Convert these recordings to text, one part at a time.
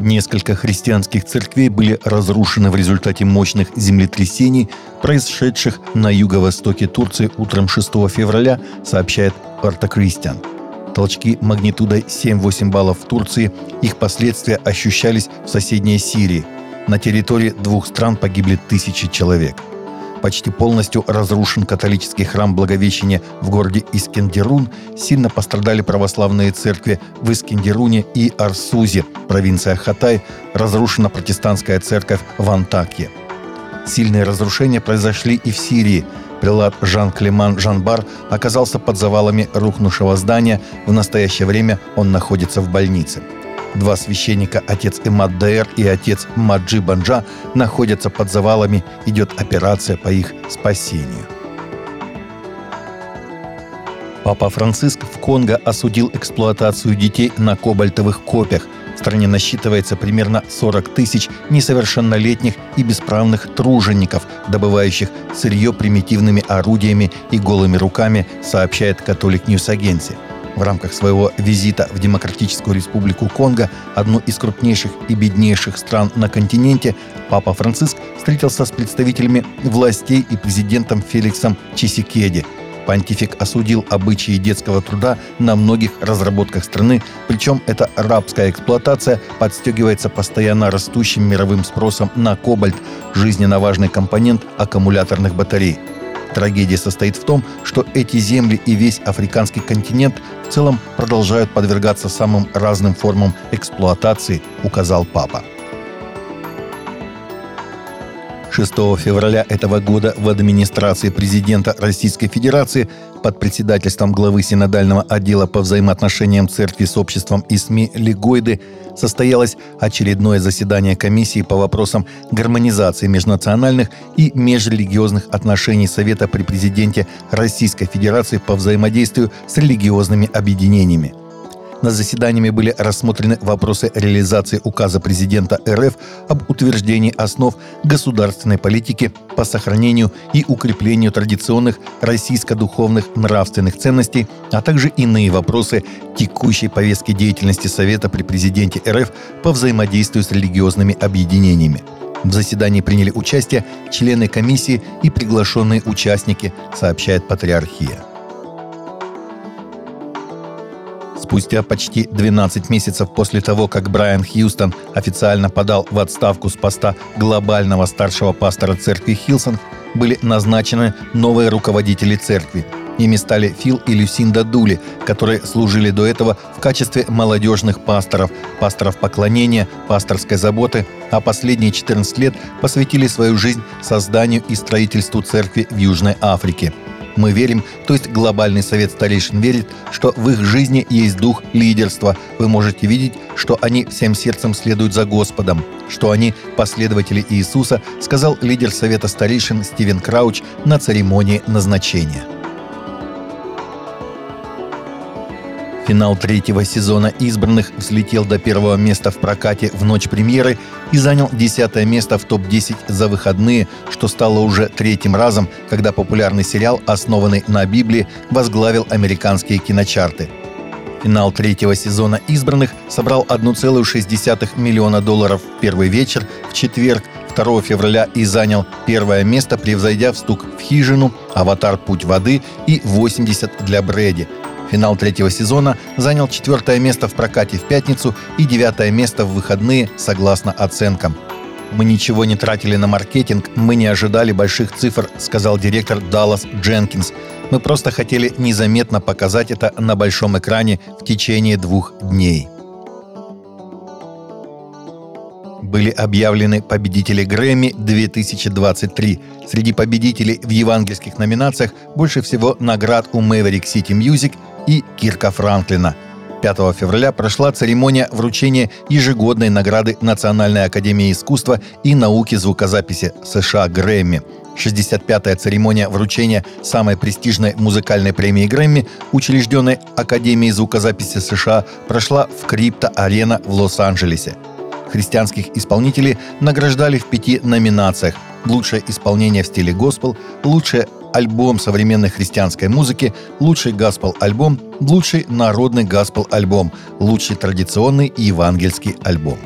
Несколько христианских церквей были разрушены в результате мощных землетрясений, произошедших на юго-востоке Турции утром 6 февраля, сообщает Арта Кристиан. Толчки магнитудой 7-8 баллов в Турции, их последствия ощущались в соседней Сирии. На территории двух стран погибли тысячи человек – Почти полностью разрушен католический храм Благовещения в городе Искендерун. Сильно пострадали православные церкви в Искендеруне и Арсузе, провинция Хатай. Разрушена протестантская церковь в Антакье. Сильные разрушения произошли и в Сирии. Прилад Жан-Клеман Жанбар оказался под завалами рухнувшего здания. В настоящее время он находится в больнице. Два священника, отец Имад Даэр и отец Маджи Банджа, находятся под завалами. Идет операция по их спасению. Папа Франциск в Конго осудил эксплуатацию детей на кобальтовых копиях. В стране насчитывается примерно 40 тысяч несовершеннолетних и бесправных тружеников, добывающих сырье примитивными орудиями и голыми руками, сообщает Catholic News Agency. В рамках своего визита в Демократическую Республику Конго, одну из крупнейших и беднейших стран на континенте, Папа Франциск встретился с представителями властей и президентом Феликсом Чисекеди. Понтифик осудил обычаи детского труда на многих разработках страны, причем эта рабская эксплуатация подстегивается постоянно растущим мировым спросом на кобальт, жизненно важный компонент аккумуляторных батарей – Трагедия состоит в том, что эти земли и весь африканский континент в целом продолжают подвергаться самым разным формам эксплуатации, указал папа. 6 февраля этого года в администрации президента Российской Федерации под председательством главы Синодального отдела по взаимоотношениям церкви с обществом и СМИ Легойды состоялось очередное заседание комиссии по вопросам гармонизации межнациональных и межрелигиозных отношений Совета при президенте Российской Федерации по взаимодействию с религиозными объединениями. На заседаниями были рассмотрены вопросы реализации указа президента РФ об утверждении основ государственной политики по сохранению и укреплению традиционных российско-духовных нравственных ценностей, а также иные вопросы текущей повестки деятельности Совета при президенте РФ по взаимодействию с религиозными объединениями. В заседании приняли участие члены комиссии и приглашенные участники, сообщает Патриархия. Спустя почти 12 месяцев после того, как Брайан Хьюстон официально подал в отставку с поста глобального старшего пастора церкви Хилсон, были назначены новые руководители церкви. Ими стали Фил и Люсинда Дули, которые служили до этого в качестве молодежных пасторов, пасторов поклонения, пасторской заботы, а последние 14 лет посвятили свою жизнь созданию и строительству церкви в Южной Африке – мы верим, то есть глобальный совет старейшин верит, что в их жизни есть дух лидерства. Вы можете видеть, что они всем сердцем следуют за Господом, что они последователи Иисуса, сказал лидер совета старейшин Стивен Крауч на церемонии назначения. Финал третьего сезона «Избранных» взлетел до первого места в прокате в ночь премьеры и занял десятое место в топ-10 за выходные, что стало уже третьим разом, когда популярный сериал, основанный на Библии, возглавил американские киночарты. Финал третьего сезона «Избранных» собрал 1,6 миллиона долларов в первый вечер в четверг, 2 февраля и занял первое место, превзойдя в стук в хижину, аватар «Путь воды» и 80 для Брэди – Финал третьего сезона занял четвертое место в прокате в пятницу и девятое место в выходные, согласно оценкам. «Мы ничего не тратили на маркетинг, мы не ожидали больших цифр», сказал директор Даллас Дженкинс. «Мы просто хотели незаметно показать это на большом экране в течение двух дней». Были объявлены победители Грэмми 2023. Среди победителей в евангельских номинациях больше всего наград у Maverick City Music и Кирка Франклина. 5 февраля прошла церемония вручения ежегодной награды Национальной академии искусства и науки звукозаписи США Грэмми. 65-я церемония вручения самой престижной музыкальной премии Грэмми, учрежденной Академией звукозаписи США, прошла в Крипто-арена в Лос-Анджелесе. Христианских исполнителей награждали в пяти номинациях «Лучшее исполнение в стиле госпел», «Лучшее альбом современной христианской музыки», «Лучший госпел-альбом», «Лучший народный госпел-альбом», «Лучший традиционный и евангельский альбом».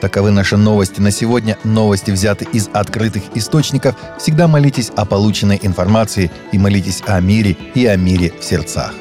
Таковы наши новости на сегодня. Новости взяты из открытых источников. Всегда молитесь о полученной информации и молитесь о мире и о мире в сердцах.